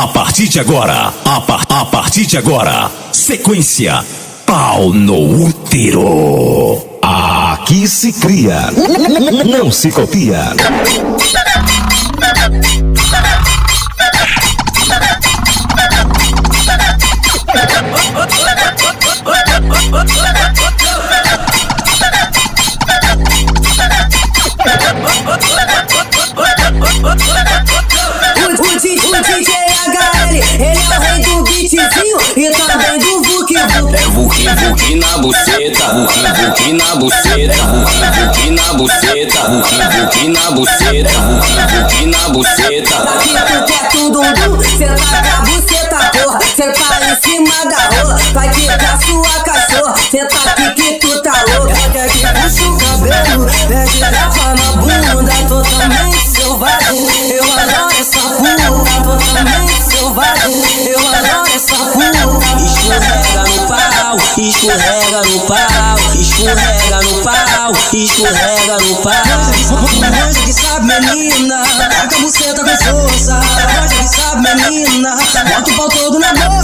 A partir de agora, a, par, a partir de agora, sequência Pau no útero. Aqui se cria, não se copia. e também do Vuk Vuk. É Vuk Vuk na buceta, Vuk Vuk na buceta, Vuk Vuk na buceta, Vuk Vuk na buceta, Vuk Vuk na buceta. Daqui tu quer tudo, cê tá com a buceta, porra. Cê tá em cima da rua, vai quebrar sua cachorra. Cê tá aqui que tu tá louca. Quer que puxa o cabelo, pede garrafa na bunda, totalmente selvagem. Eu adoro essa puta, totalmente selvagem. Eu adoro essa Escorrega no pau, escorrega no pau, escorrega no pau, escorrega no pau. Manja que sabe, menina, taca a buceta com força. Manja que sabe, menina, bota o pau todo na boca.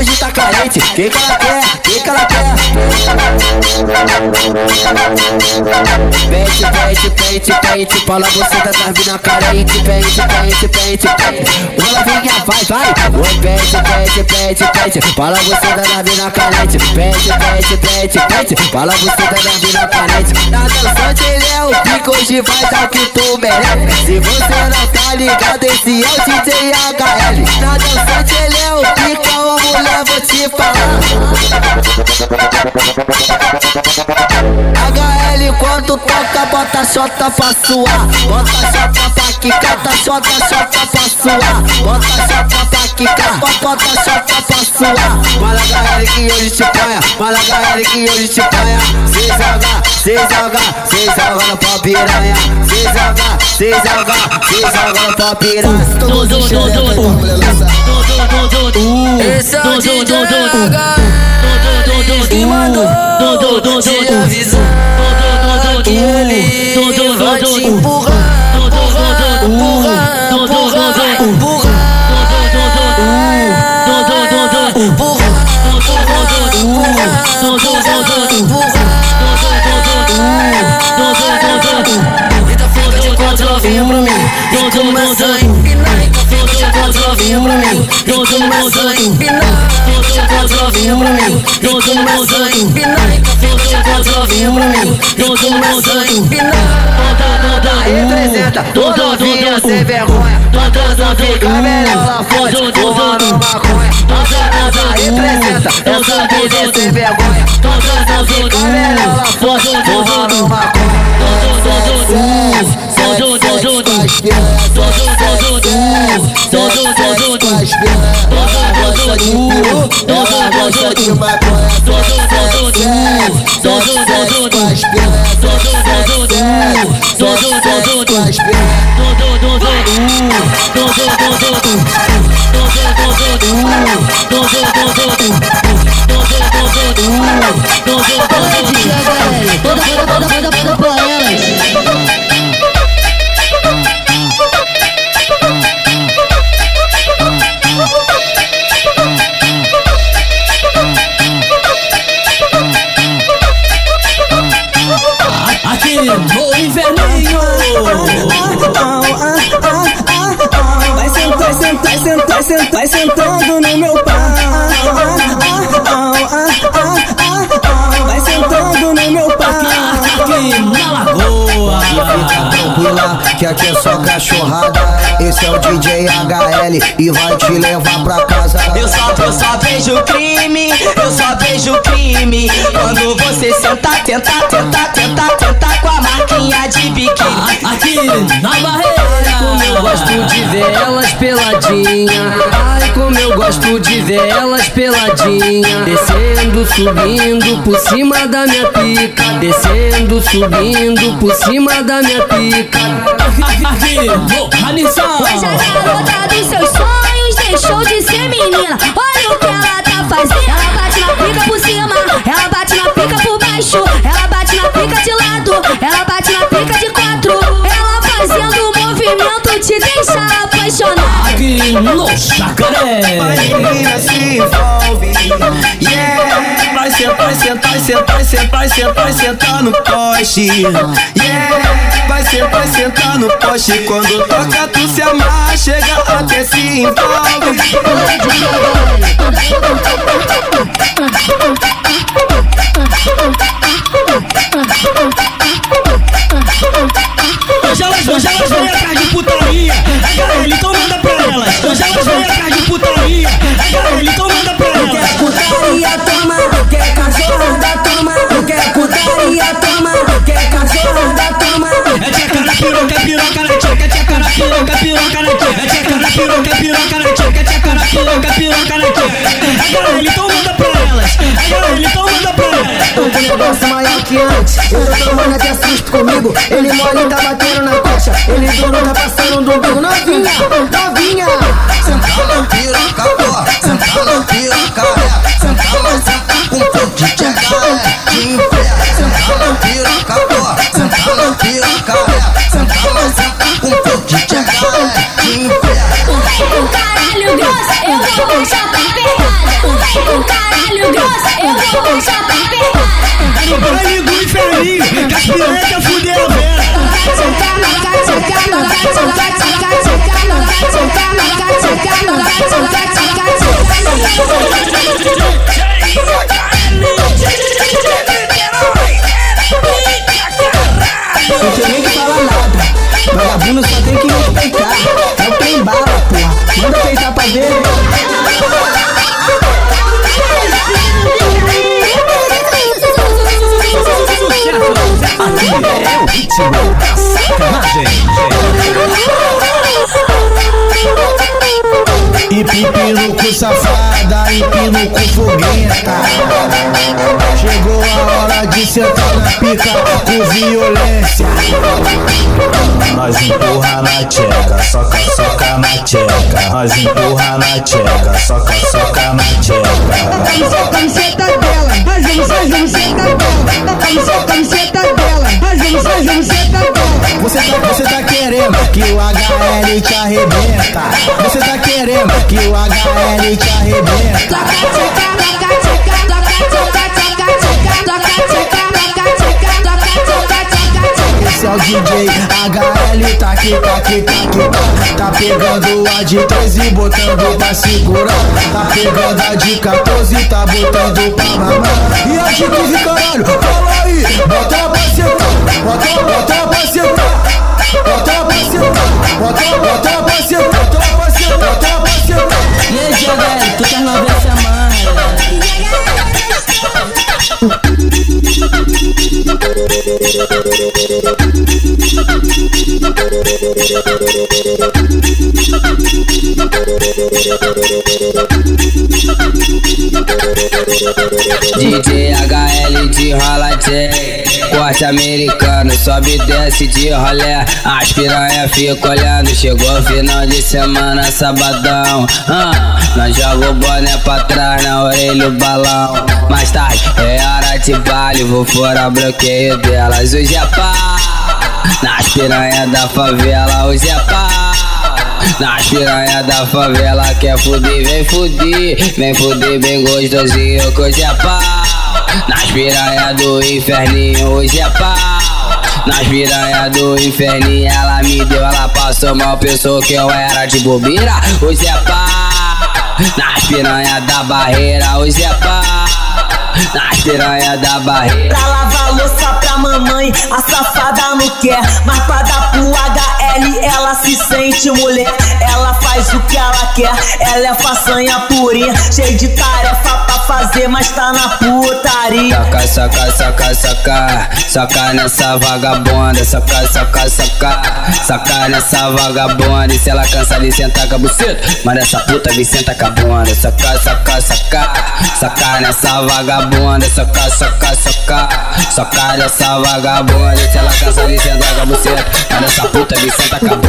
Hoje tá carente. Que que ela quer? Que que ela quer? Pente, pente, pente, pente, fala você da novinha carente. Pente, pente, pente, pente. Ô novinha, vai, vai. Ô pente, pente, pente, pente, fala você da novinha carente. Pente, pente, pente, pente, fala você da novinha carente. Na dançante ele é o pico, hoje vai dar o que tu merece. Se você não tá ligado, esse é o DJ HL. Na dançante ele é o pica, ô mulher, vou te falar. HL quando toca, bota chota pra suar. Bota chota pra quicar, tá chota, chota pra suar. Bota chota pra quicar, bota chota pra suar. Mala HL que hoje te panha, mala HL que hoje te panha. Cê joga, cê joga, cê joga no pau piranha. Cê joga, cê joga, cê joga no pau piranha. Xereca aí pra mulher lançar. Esse é o DJ H e mandou te avisar que ele vai te empurrar, empurrar, empurrar, empurrar, empurrar, novinha pra mim E começa a empinar novinha pra mim E começa a empinar Novinha pra mim. E empinar Eita fica de quatro novinha pra mim. E começa a empinar Representa toda novinha sem vergonha. Todas fica melhor lá fora Fumando maconha. Toda representa essa vida sem vergonha. Todas fica melhor lá fora Fumando maconha gosta de sentar, sentar, sentar, sentar, sentando no meu pau. Vai sentando no meu pau. Aqui na lagoa Fica tranquila que aqui é só cachorrada. Esse é o DJ HL e vai te levar pra casa. Eu só, eu só vejo crime, eu só vejo crime. Quando você senta, tenta, tenta, tenta, tenta com a marquinha de biquíni. Aqui na barreira. Eu gosto de ver elas peladinha. Ai, como eu gosto de ver elas peladinha. Descendo, subindo por cima da minha pica. Descendo, subindo por cima da minha pica. Hoje a garota dos seus sonhos deixou de ser menina. Olha o que ela tá fazendo. Ela bate na pica por cima, ela bate na pica por baixo, ela bate na pica de lado, ela bate na te deixa apaixonado. Aqui no Jacaré. menina se envolve. Yeah, vai sentar, sentar, sentar, sentar, sentar, sentar no poste. Yeah, vai sentar, sentar no poste. Quando toca, tu se amarra, chega até se envolve. Hoje elas, hoje elas vêm atrás de putaria. HL, então manda pra elas. Hoje elas vêm atrás de putaria. HL, então manda pra elas. Quer putaria, toma, quer cachorrada, toma, quer putaria, toma, quer cachorrada, toma. É tcheca na piroca, é piroca na tcheca, é tcheca na piroca, é piroca na tcheca, é tcheca na piroca, é piroca na tcheca, é tcheca na piroca, é piroca na tcheca. HL, então Com negócio maior que antes. Eu tô tomando até susto comigo. Ele mole tá batendo na coxa. Ele duro tá passando do umbigo. Novinha, novinha. Senta na piroca, pô, senta na piroca, é. Senta na senta com teu DJ é. De pé, senta na piroca, pô, senta na piroca, é. Senta na senta com teu DJ é. De pé. O caralho grosso, eu vou puxar pra pegada. O caralho grosso, eu vou puxar pra pegada. No baile do inferninho, que as piranha fuderam a vera. Não tem nem que falar nada. Vagabundo só tem que ritmo da sacanagem. E pipiruco safada, e piruco foguenta. De sentar na pica com violência. Nós empurra na tcheca, soca, soca na tcheca. Nós empurra na tcheca, soca, soca na tcheca. camiseta dela, sua camiseta dela. Da camiseta, camiseta dela, rasgamos sua camiseta dela. Você tá, você tá querendo que o HL te arrebenta. Você tá querendo que o HL te arrebenta. Toca, toca, Esse é o DJ HL, tá aqui, tá aqui, tá aqui, tá. Tá pegando a de 13 e botando pra segurar. Tá pegando a de 14 tá botando pra mamar. E a de 15, caralho, fala aí. Bota pra sentar, bota, bota pra sentar. Bota pra sentar, bota, bota pra sentar. Bota pra sentar, bota pra sentar. E aí, GHL, tu quer não ver DJ HL de rola tchê Corte americano, sobe e desce de rolé. As piranha fica olhando Chegou final de semana, sabadão. Ah, Nós joga o boné pra trás, na orelha o balão. Mais tarde é hora de baile Vou fora bloqueio delas. Hoje é pá Nas piranha da favela. Hoje é pá nas piranha da favela. Quer fuder, vem fuder Vem fuder bem gostosinho que hoje é pau Nas piranha do inferninho hoje é pau. Nas piranha do inferninho ela me deu, ela passou mal Pensou que eu era de bobeira. Hoje é pau. Nas piranha da barreira hoje é pau Nas piranha da barreira Pra lavar louça, pra mamãe, a safada não quer. Mas pra dar pro HL, ela se sente mulher. Ela faz o que ela quer, ela é façanha purinha. Cheio de tarefa pra fazer, mas tá na putaria. Saca, saca, saca, saca, saca nessa vagabunda, saca, saca, saca, saca nessa vagabunda. E se ela cansa ali, senta com a buceta, mas essa puta ali senta com a bunda. Saca, saca, saca, saca nessa vagabunda, saca, saca, saca, saca nessa vagabunda. Se ela cansa ali, senta com a buceta, mas essa puta ali senta com.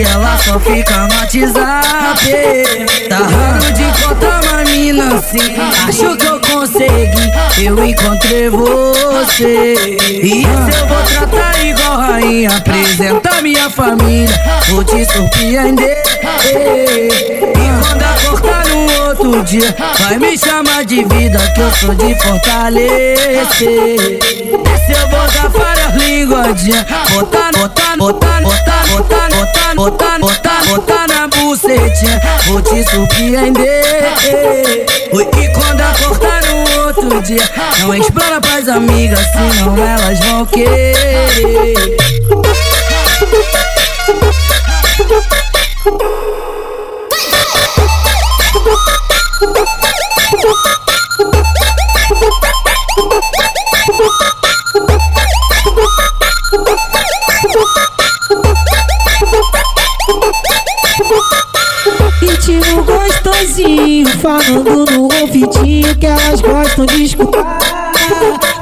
Sair, ela só fica no WhatsApp. Tá raro de encontrar uma mina assim, acho que eu consegui, eu encontrei você. E eu vou tratar igual rainha, apresentar minha família, vou te surpreender. E quando acordar no outro dia, vai me chamar de vida, que eu sou de fortalecer. Se eu vou dar várias linguadinhas, botar, botar, botar, botar, botar, botar, botar, botar, botar na bucetinha, vou te surpreender. E quando acordar no outro dia, não explana pras amigas, senão elas vão querer. Ritmo gostosinho, falando no ouvidinho que elas gostam de escutar.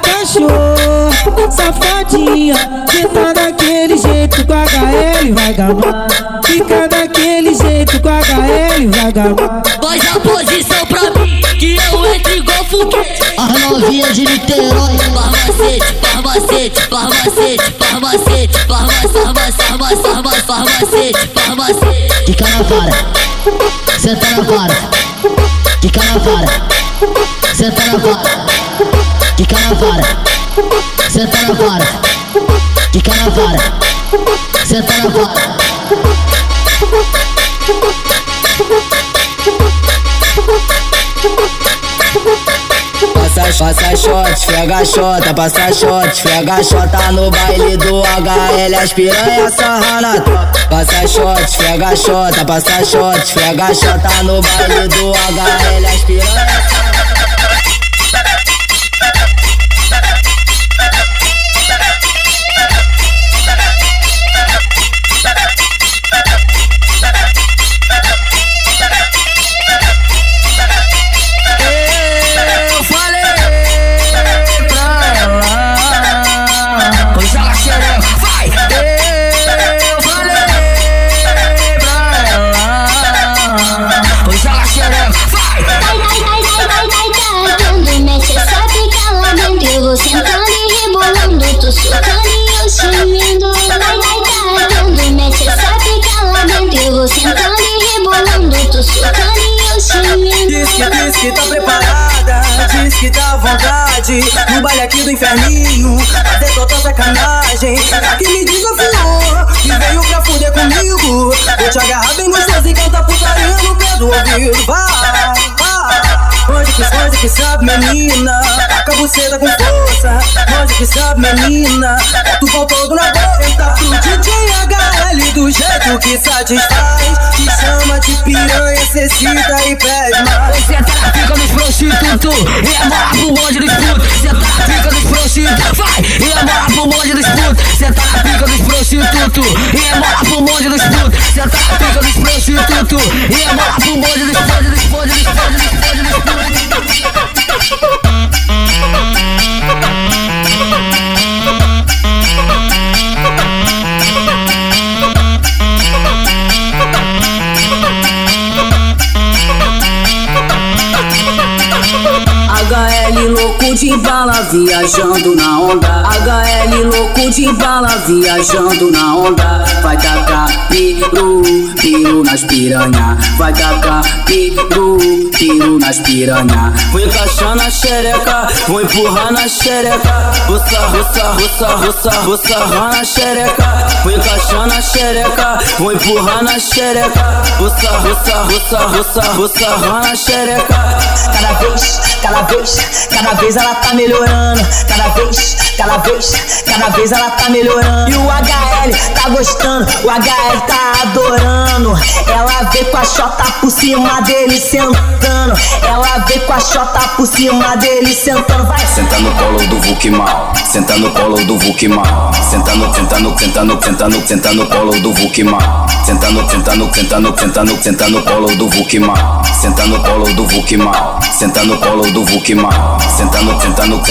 Cachorro, safadinha, senta daquele jeito com a HL vai gamar. Fica daquele jeito com a HL vai gamar. Faz a posição pra mim, que eu entro igual foguete. As novinhas de Niterói. Farmacete, farmacete, farmacete, farmacete, farmacete, farmacete, farmacete, farmacete. Fica na vara, senta na vara. Fica na vara, senta na vara. Fica na vara, senta na vara. Fica na vara, senta na vara. Passa, shot, esfrega xota, passa shot, esfrega xota no baile do HL, as piranha sarra na. Passa shot, esfrega xota, passa shot, esfrega xota no baile do HL, as piranha sentando e rebolando, tô socando e eu Diz que, diz que tá preparada, diz que tá à vontade. No baile aqui do inferninho, fazer total sacanagem Que me desafiou, que veio pra fuder comigo. Vou te agarrar bem gostoso e cantar putaria no pé do ouvido. Vai, Onde que, onde que sabe menina Taca a buceta com força. Onde que sabe menina o pau todo na boca Tenta pro DJ HL do jeito que satisfaz. Te chama de piranha, cecita e pede mais Prostitutos E é morar pro bonde dos putos Cê tá na pica dos prostitutos Vai! E é morar pro bonde dos putos Cê tá na pica dos prostitutos E é morar pro bonde dos putos Cê tá na pica dos prostitutos E é morar pro bonde dos bonde dos bonde dos bonde dos bonde dos putos louco de bala viajando na onda. HL louco de bala viajando na onda. Vai tacar piru, piru nas piranha. Vai tacar piru, piru nas piranha. Vou encaixar na xereca, vou empurrar na xereca. Roça, roça, roça, roça, roça, na xereca. Vou encaixar na xereca, vou empurrar na xereca. Roça, roça, roça, roça, roça, na xereca. Cada vez, cada vez, cada vez ela tá melhorando. Cada vez, cada vez, cada vez ela tá melhorando. E o HL tá gostando, o HL tá adorando. Ela vem com a chota por cima dele sentando. Ela vem com a chota por cima dele sentando. Vai Senta no colo do Vuk mal, senta no colo do Vuk mal. Senta no, senta no, senta no, colo do Vuk mal. Senta no, senta no, senta no, colo do Vuk mal. Senta no colo do Vuk mal. Senta no colo do Vuk mal. Senta no, senta no,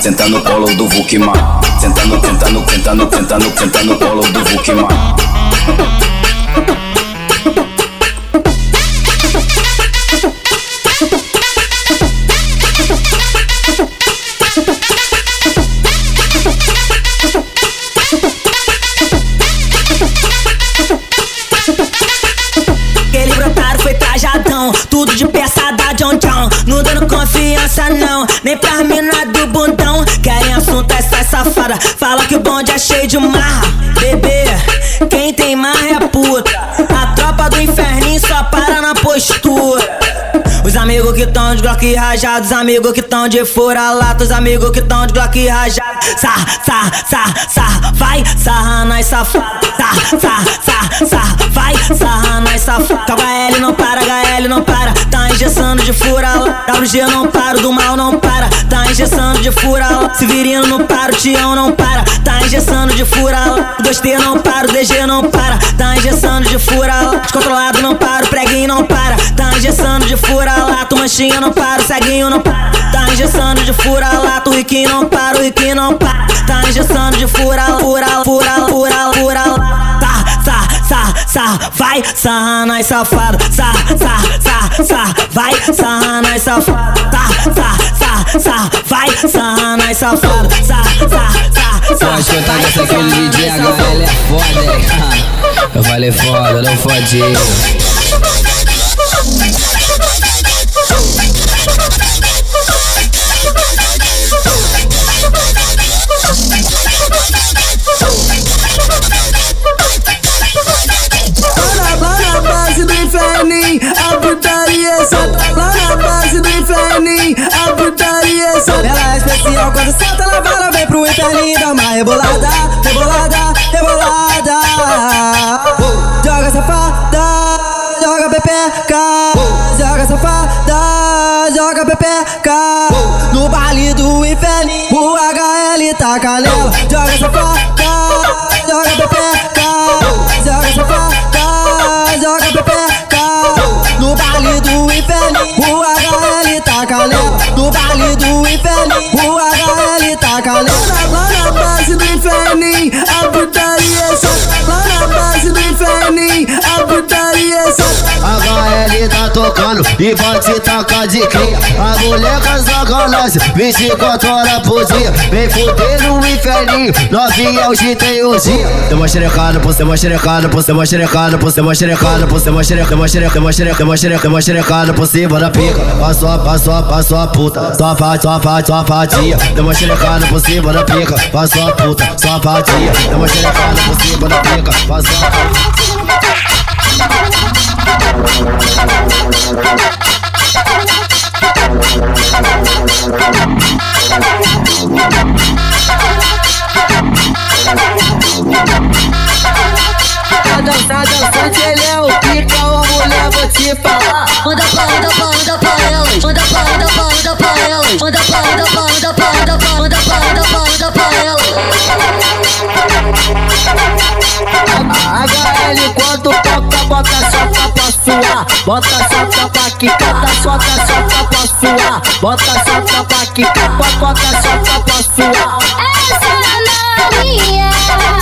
senta no, colo do Vuk mal. Senta no, senta no, senta no, senta no, senta no colo do Vuk mal. Tudo de peça da John John. Não dando confiança, não, nem pra mina do bundão. Querem assunto essas safada, fala que o bonde é cheio de marra. Amigos que tão de Glock rajado, os amigos que tão de fura-lata, os amigos que tão de Glock rajado. Sa, sa, sa, sa, vai sarra nas safadas. Sa, sa, sa, sa, vai sarra nas safadas. HL não para, HL não para, engessando de fura-lata. WG não para, do mal não para, tá engessando de fura-lata. Severino não para, o Tião não para, tá engessando de fura-lata. 2T não para, o DG não para, tá engessando de fura-lata. Descontrolado não para, o preguinho não para, tá engessando de fura-lata. O manchinho não para, o ceguinho não para, tá engessando de fura-lata. O riquinho não para, o riquinho não para, tá engessando de fura-lata. Fura, fura, fura, fura, tá, sa, sa, sa, vai sarra nas safadas, sa, sa, sa, sa, vai sarra nas safadas, tá, sa, sa, sa, vai sarra nas safadas, sa, sa, sa, sa, escutar dessa aqui do DJ HL é foda, hein? Eu falei foda, não fode. Putaria santa. Lá na base do inferninho, a putaria santa. Ela é especial quando senta, ela vara, vem pro inferninho, dá uma rebolada, rebolada, rebolada. Joga safada, joga pepeca, joga safada, joga pepeca. No baile do inferninho, o HL tá canela, joga safada, joga pepeca, joga safada, Tá tocando e te tacar de cria. A moleca sacanagem, 24 horas por dia. Vem fuder no inferninho, novinha hoje tem um dia. Tem uma xerecada, pô, tem uma xerecada, pô, tem uma xerecada, pô, tem uma xerecada, pô, tem uma xereca, uma xereca, uma xereca, uma xereca, uma xerecada por cima da pica. Passou, passou, passou a puta, só faz, só faz, só fatia. Tem uma xerecada por cima da pica, passou a puta, só fatia. Tem uma xerecada por cima da pica, passou a puta. Dançar, dançante, ele é o pica, ô mulher, vou te falar. Manda pra, manda pra, manda pra elas. Manda pra, manda pra, manda pra elas. Manda pra, manda pra, manda pra, manda pra, manda pra, manda pra. sua, bota essa que aqui, bota, soca essa pra sua, bota só sopa aqui, bota essa pra sua. Essa novinha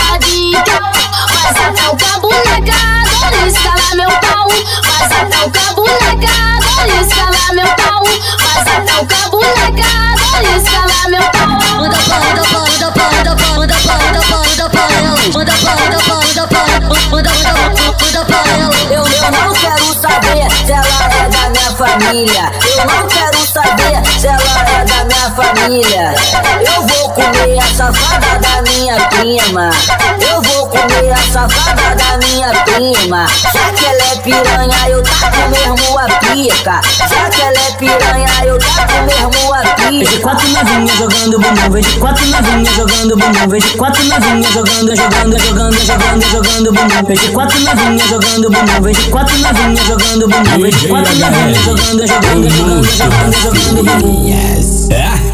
radical, faz até o cabo negado, escala meu pau, faz até o cabo negado, escala meu pau, faz até o cabo negado, escala meu pau. Manda pau, manda pau, manda pau, manda pau, manda pau, manda pau, manda pau, manda pau. Família. Eu não quero saber se ela é da minha família. Eu vou comer a safada da minha prima. Eu vou comer a safada da minha prima. Já que ela é piranha, eu taco mesmo a pica. Já que ela é piranha, eu taco mesmo a pica. Vejo quatro novinhas jogando bumbum, vejo quatro novinhas jogando bumbum, vejo quatro novinhas jogando, jogando, jogando, jogando, jogando bumbum. Vejo quatro novinhas jogando bumbum, vejo quatro novinhas jogando bumbum, vejo quatro novinhas jogando, jogando, jogando, jogando, jogando bumbum. É?